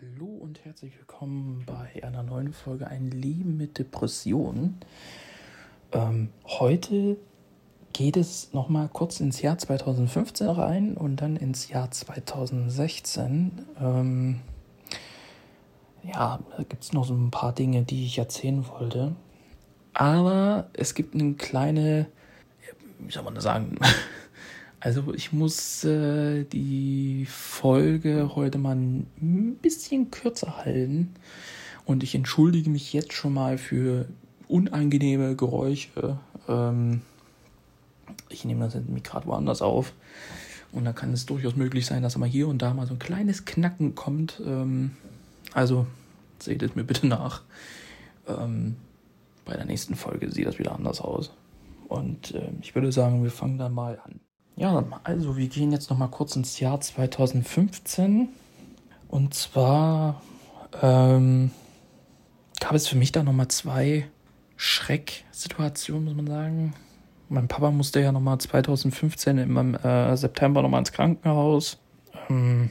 Hallo und herzlich willkommen bei einer neuen Folge Ein Leben mit Depressionen. Ähm, heute geht es nochmal kurz ins Jahr 2015 rein und dann ins Jahr 2016. Ähm, ja, da gibt es noch so ein paar Dinge, die ich erzählen wollte. Aber es gibt eine kleine, wie soll man das sagen? Also ich muss äh, die Folge heute mal ein bisschen kürzer halten und ich entschuldige mich jetzt schon mal für unangenehme Geräusche. Ähm, ich nehme das nämlich gerade woanders auf und da kann es durchaus möglich sein, dass mal hier und da mal so ein kleines Knacken kommt. Ähm, also seht es mir bitte nach. Ähm, bei der nächsten Folge sieht das wieder anders aus. Und äh, ich würde sagen, wir fangen dann mal an. Ja, also wir gehen jetzt noch mal kurz ins Jahr 2015. Und zwar ähm, gab es für mich da noch mal zwei Schrecksituationen, muss man sagen. Mein Papa musste ja noch mal 2015 im äh, September noch mal ins Krankenhaus. Ähm,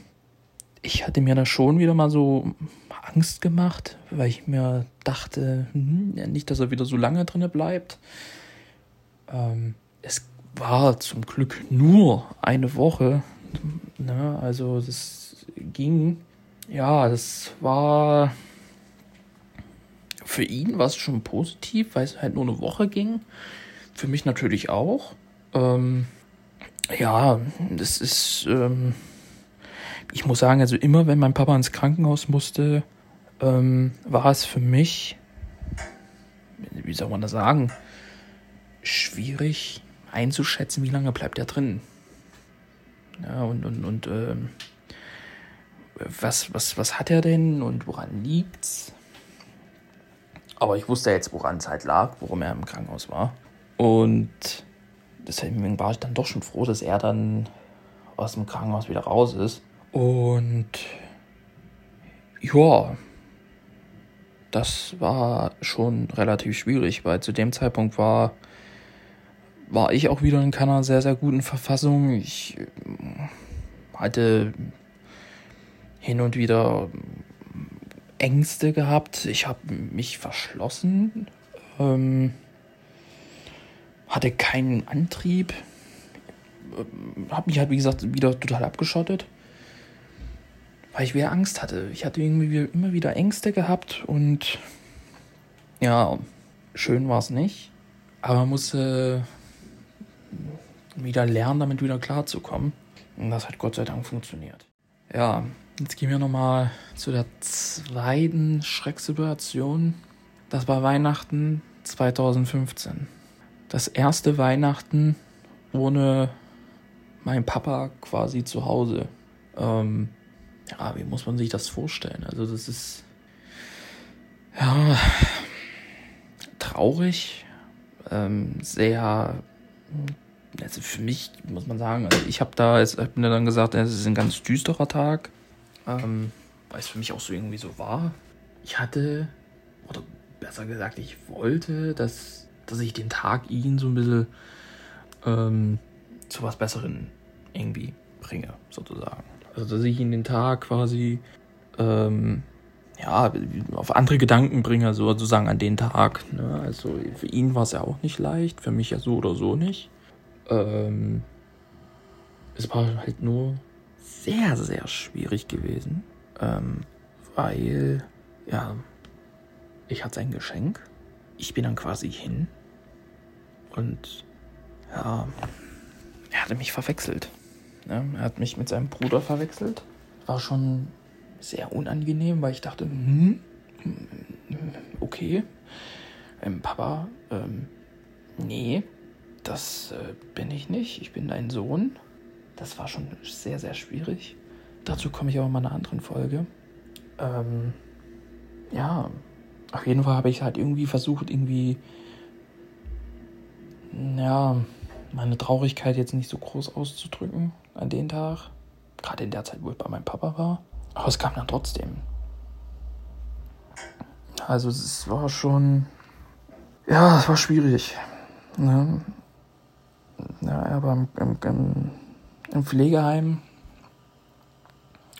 ich hatte mir da schon wieder mal so Angst gemacht, weil ich mir dachte, hm, nicht, dass er wieder so lange drinne bleibt. Ähm, es war zum Glück nur eine Woche. Ne? Also das ging. Ja, das war für ihn war es schon positiv, weil es halt nur eine Woche ging. Für mich natürlich auch. Ähm, ja, das ist. Ähm, ich muss sagen, also immer wenn mein Papa ins Krankenhaus musste, ähm, war es für mich, wie soll man das sagen, schwierig, einzuschätzen, wie lange bleibt er drin. Ja, und, und, und ähm, was, was, was hat er denn und woran liegt's? Aber ich wusste jetzt, woran es halt lag, worum er im Krankenhaus war. Und deswegen war ich dann doch schon froh, dass er dann aus dem Krankenhaus wieder raus ist. Und ja, das war schon relativ schwierig, weil zu dem Zeitpunkt war war ich auch wieder in keiner sehr, sehr guten Verfassung. Ich äh, hatte hin und wieder Ängste gehabt. Ich habe mich verschlossen, ähm, hatte keinen Antrieb, äh, habe mich halt, wie gesagt, wieder total abgeschottet, weil ich wieder Angst hatte. Ich hatte irgendwie immer wieder Ängste gehabt und ja, schön war es nicht, aber man musste wieder lernen, damit wieder klarzukommen. Und das hat Gott sei Dank funktioniert. Ja, jetzt gehen wir nochmal zu der zweiten Schrecksituation. Das war Weihnachten 2015. Das erste Weihnachten ohne mein Papa quasi zu Hause. Ähm, ja, wie muss man sich das vorstellen? Also das ist ja traurig, ähm, sehr also für mich muss man sagen, also ich habe da, ich habe mir dann gesagt, es ist ein ganz düsterer Tag, ähm, weil es für mich auch so irgendwie so war. Ich hatte, oder besser gesagt, ich wollte, dass, dass ich den Tag ihn so ein bisschen ähm, zu was Besseren irgendwie bringe, sozusagen. Also dass ich ihn den Tag quasi ähm, ja, auf andere Gedanken bringe, sozusagen an den Tag. Ne? Also für ihn war es ja auch nicht leicht, für mich ja so oder so nicht. Ähm, es war halt nur sehr, sehr schwierig gewesen, ähm, weil, ja, ich hatte sein Geschenk. Ich bin dann quasi hin und, ja, er hatte mich verwechselt. Ne? Er hat mich mit seinem Bruder verwechselt. War schon sehr unangenehm, weil ich dachte, hm, okay, ähm, Papa, ähm, nee, das äh, bin ich nicht. Ich bin dein Sohn. Das war schon sehr, sehr schwierig. Dazu komme ich auch in meiner anderen Folge. Ähm, ja, auf jeden Fall habe ich halt irgendwie versucht, irgendwie, ja, meine Traurigkeit jetzt nicht so groß auszudrücken an den Tag. Gerade in der Zeit, wo ich bei meinem Papa war. Aber es kam dann trotzdem. Also es war schon, ja, es war schwierig. Ne? Ja, er war im, im, im Pflegeheim,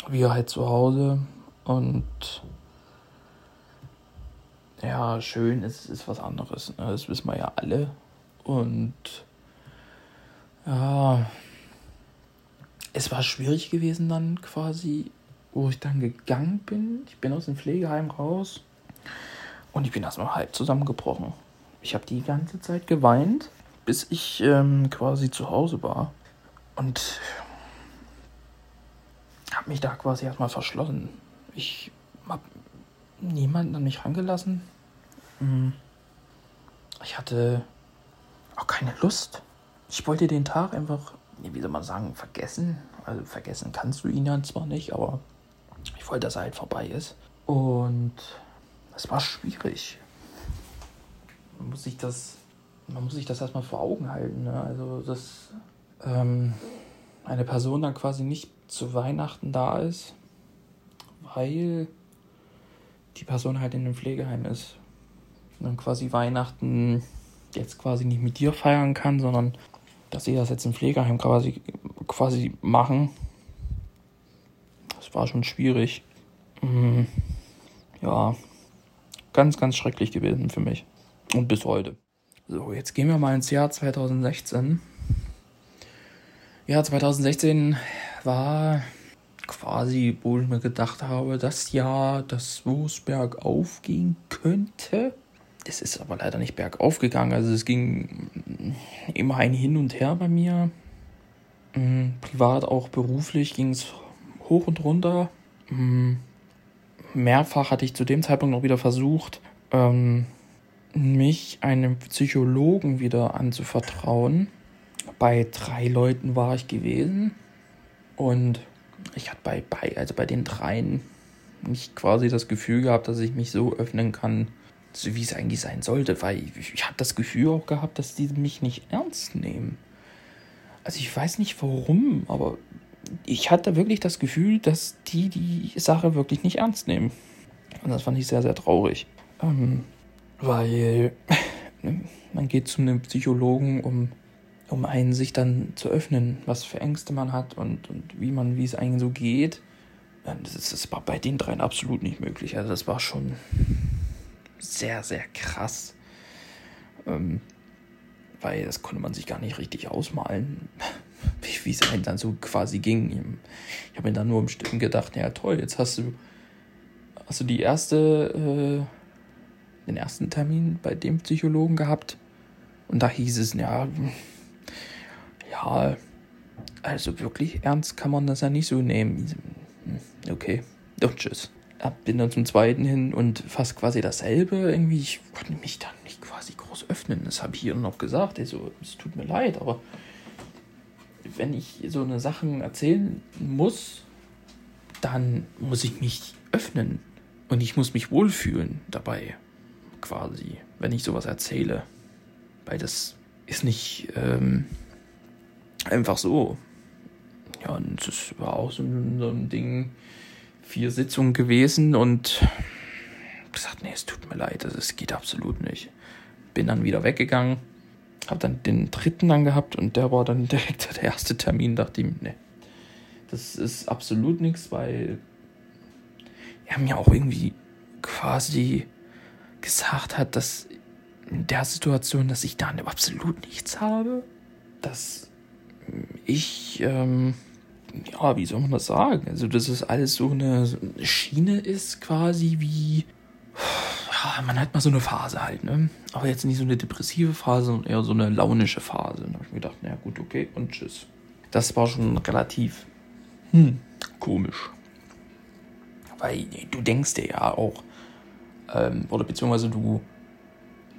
wir halt zu Hause Und ja, schön ist, ist was anderes. Ne? Das wissen wir ja alle. Und ja, es war schwierig gewesen dann quasi, wo ich dann gegangen bin. Ich bin aus dem Pflegeheim raus und ich bin erstmal halb zusammengebrochen. Ich habe die ganze Zeit geweint, bis ich ähm, quasi zu Hause war. Und habe mich da quasi erstmal verschlossen. Ich habe niemanden an mich rangelassen. Hm. Ich hatte auch keine Lust. Ich wollte den Tag einfach, wie soll man sagen, vergessen. Also vergessen kannst du ihn ja zwar nicht, aber ich wollte, dass er halt vorbei ist. Und es war schwierig. Muss sich das, man muss sich das erstmal vor Augen halten. Ne? Also, dass ähm, eine Person dann quasi nicht zu Weihnachten da ist, weil die Person halt in einem Pflegeheim ist. Und dann quasi Weihnachten jetzt quasi nicht mit dir feiern kann, sondern dass sie das jetzt im Pflegeheim quasi, quasi machen. Das war schon schwierig. Mhm. Ja, ganz, ganz schrecklich gewesen für mich. Und bis heute. So, jetzt gehen wir mal ins Jahr 2016. Ja, 2016 war quasi, wo ich mir gedacht habe, das Jahr, das wo es bergauf gehen könnte. Es ist aber leider nicht bergauf gegangen. Also es ging immer ein Hin und Her bei mir. Mm, privat, auch beruflich ging es hoch und runter. Mm, mehrfach hatte ich zu dem Zeitpunkt noch wieder versucht, ähm, mich einem Psychologen wieder anzuvertrauen. Bei drei Leuten war ich gewesen und ich hatte bei, bei, also bei den dreien nicht quasi das Gefühl gehabt, dass ich mich so öffnen kann, so wie es eigentlich sein sollte, weil ich, ich habe das Gefühl auch gehabt, dass die mich nicht ernst nehmen. Also ich weiß nicht warum, aber ich hatte wirklich das Gefühl, dass die die Sache wirklich nicht ernst nehmen. Und das fand ich sehr, sehr traurig. Ähm, weil man geht zu einem Psychologen, um, um einen sich dann zu öffnen, was für Ängste man hat und, und wie man, wie es einem so geht. Das, ist, das war bei den dreien absolut nicht möglich. Also das war schon sehr, sehr krass. Ähm, weil das konnte man sich gar nicht richtig ausmalen, wie, es einem dann so quasi ging. Ich habe mir dann nur im Stillen gedacht, ja toll, jetzt hast du, hast du die erste, äh, den ersten Termin bei dem Psychologen gehabt und da hieß es, ja, ja, also wirklich ernst kann man das ja nicht so nehmen. Okay, und tschüss bin dann zum zweiten hin und fast quasi dasselbe. Irgendwie, ich konnte mich dann nicht quasi groß öffnen. Das habe ich hier noch gesagt. Also, es tut mir leid, aber wenn ich so eine Sachen erzählen muss, dann muss ich mich öffnen. Und ich muss mich wohlfühlen dabei, quasi, wenn ich sowas erzähle. Weil das ist nicht ähm, einfach so. Ja, und das war auch so ein, so ein Ding vier Sitzungen gewesen und gesagt, nee, es tut mir leid, es geht absolut nicht. Bin dann wieder weggegangen, habe dann den dritten dann gehabt und der war dann direkt der erste Termin, dachte ich, nee, das ist absolut nichts, weil er mir auch irgendwie quasi gesagt hat, dass in der Situation, dass ich da absolut nichts habe, dass ich ähm, ja, wie soll man das sagen? Also, dass es alles so eine, Schiene ist, quasi wie. Ja, man hat mal so eine Phase halt, ne? Aber jetzt nicht so eine depressive Phase, sondern eher so eine launische Phase. Da habe ich mir gedacht, naja, gut, okay, und tschüss. Das war schon relativ hm, komisch. Weil du denkst dir ja auch, ähm, oder beziehungsweise du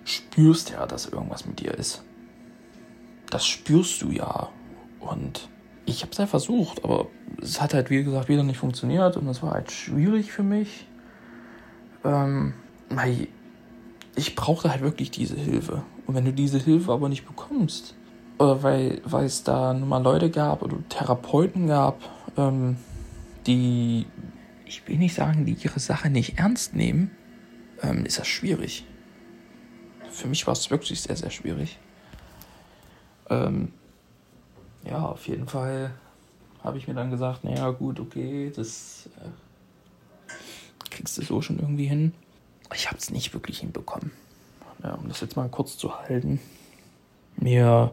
spürst ja, dass irgendwas mit dir ist. Das spürst du ja. Und ich habe es ja versucht, aber es hat halt, wie gesagt, wieder nicht funktioniert und es war halt schwierig für mich. Ähm, weil ich brauchte halt wirklich diese Hilfe. Und wenn du diese Hilfe aber nicht bekommst, oder weil, weil es da nun mal Leute gab oder Therapeuten gab, ähm, die, ich will nicht sagen, die ihre Sache nicht ernst nehmen, ähm, ist das schwierig. Für mich war es wirklich sehr, sehr schwierig. Ähm, ja, auf jeden Fall habe ich mir dann gesagt, naja gut, okay, das, äh, kriegst du so schon irgendwie hin. Ich habe es nicht wirklich hinbekommen. Ja, um das jetzt mal kurz zu halten. Mir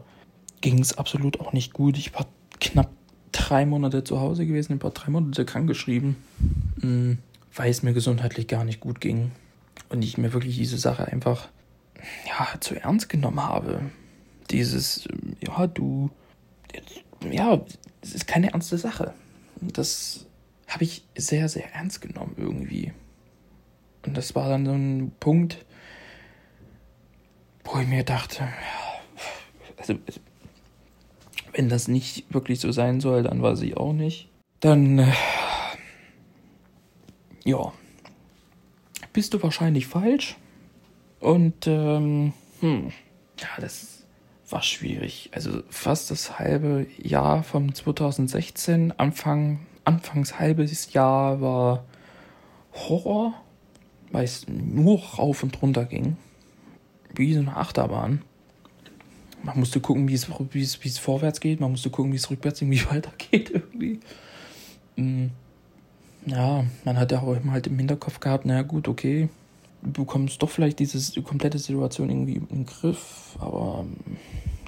ging es absolut auch nicht gut. Ich war knapp drei Monate zu Hause gewesen, ein paar drei Monate krankgeschrieben, mm, weil es mir gesundheitlich gar nicht gut ging. Und ich mir wirklich diese Sache einfach ja, zu ernst genommen habe. Dieses, ja, du, ja, es ist keine ernste Sache. Das habe ich sehr, sehr ernst genommen irgendwie. Und das war dann so ein Punkt, wo ich mir dachte, also, wenn das nicht wirklich so sein soll, dann weiß ich auch nicht. Dann, äh, ja, bist du wahrscheinlich falsch. Und, ähm, hm, ja, das war schwierig. Also fast das halbe Jahr vom 2016, Anfang, anfangs halbes Jahr war Horror, weil es nur rauf und runter ging. Wie so eine Achterbahn. Man musste gucken, wie es, vorwärts geht, man musste gucken, wie es rückwärts irgendwie weitergeht irgendwie. Hm. Ja, man hat ja auch immer halt im Hinterkopf gehabt, naja gut, okay, du bekommst doch vielleicht diese komplette Situation irgendwie in den Griff, aber ähm,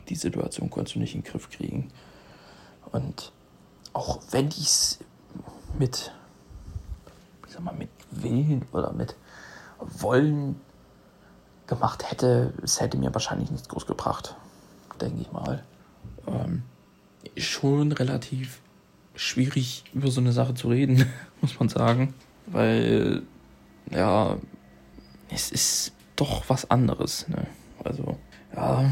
die Situation konntest du nicht in den Griff kriegen. Und auch wenn ich es mit, ich sag mal, mit Willen oder mit Wollen gemacht hätte, es hätte mir wahrscheinlich nichts groß gebracht, denke ich mal. Ähm, schon relativ schwierig über so eine Sache zu reden, muss man sagen, weil ja, es ist doch was anderes. Ne? Also, ja.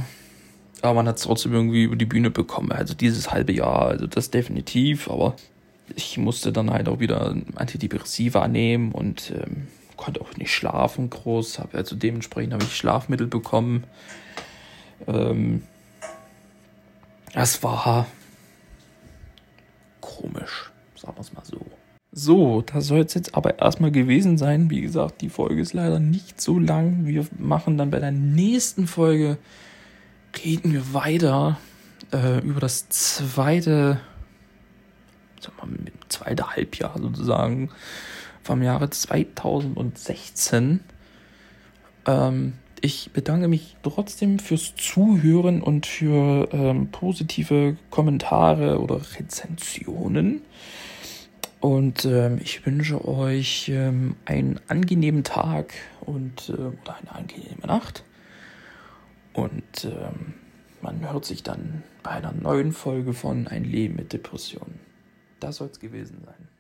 Aber man hat es trotzdem irgendwie über die Bühne bekommen. Also dieses halbe Jahr, also das definitiv. Aber ich musste dann halt auch wieder Antidepressiva nehmen und ähm, konnte auch nicht schlafen groß. Hab, also dementsprechend habe ich Schlafmittel bekommen. Ähm, das war komisch, sagen wir es mal so. So, das soll es jetzt aber erstmal gewesen sein. Wie gesagt, die Folge ist leider nicht so lang. Wir machen dann bei der nächsten Folge, reden wir weiter äh, über das zweite, sag mal, zweite Halbjahr sozusagen vom Jahre 2016. Ähm, ich bedanke mich trotzdem fürs Zuhören und für ähm, positive Kommentare oder Rezensionen. Und ähm, ich wünsche euch ähm, einen angenehmen Tag und äh, oder eine angenehme Nacht. Und ähm, man hört sich dann bei einer neuen Folge von Ein Leben mit Depressionen. Das soll es gewesen sein.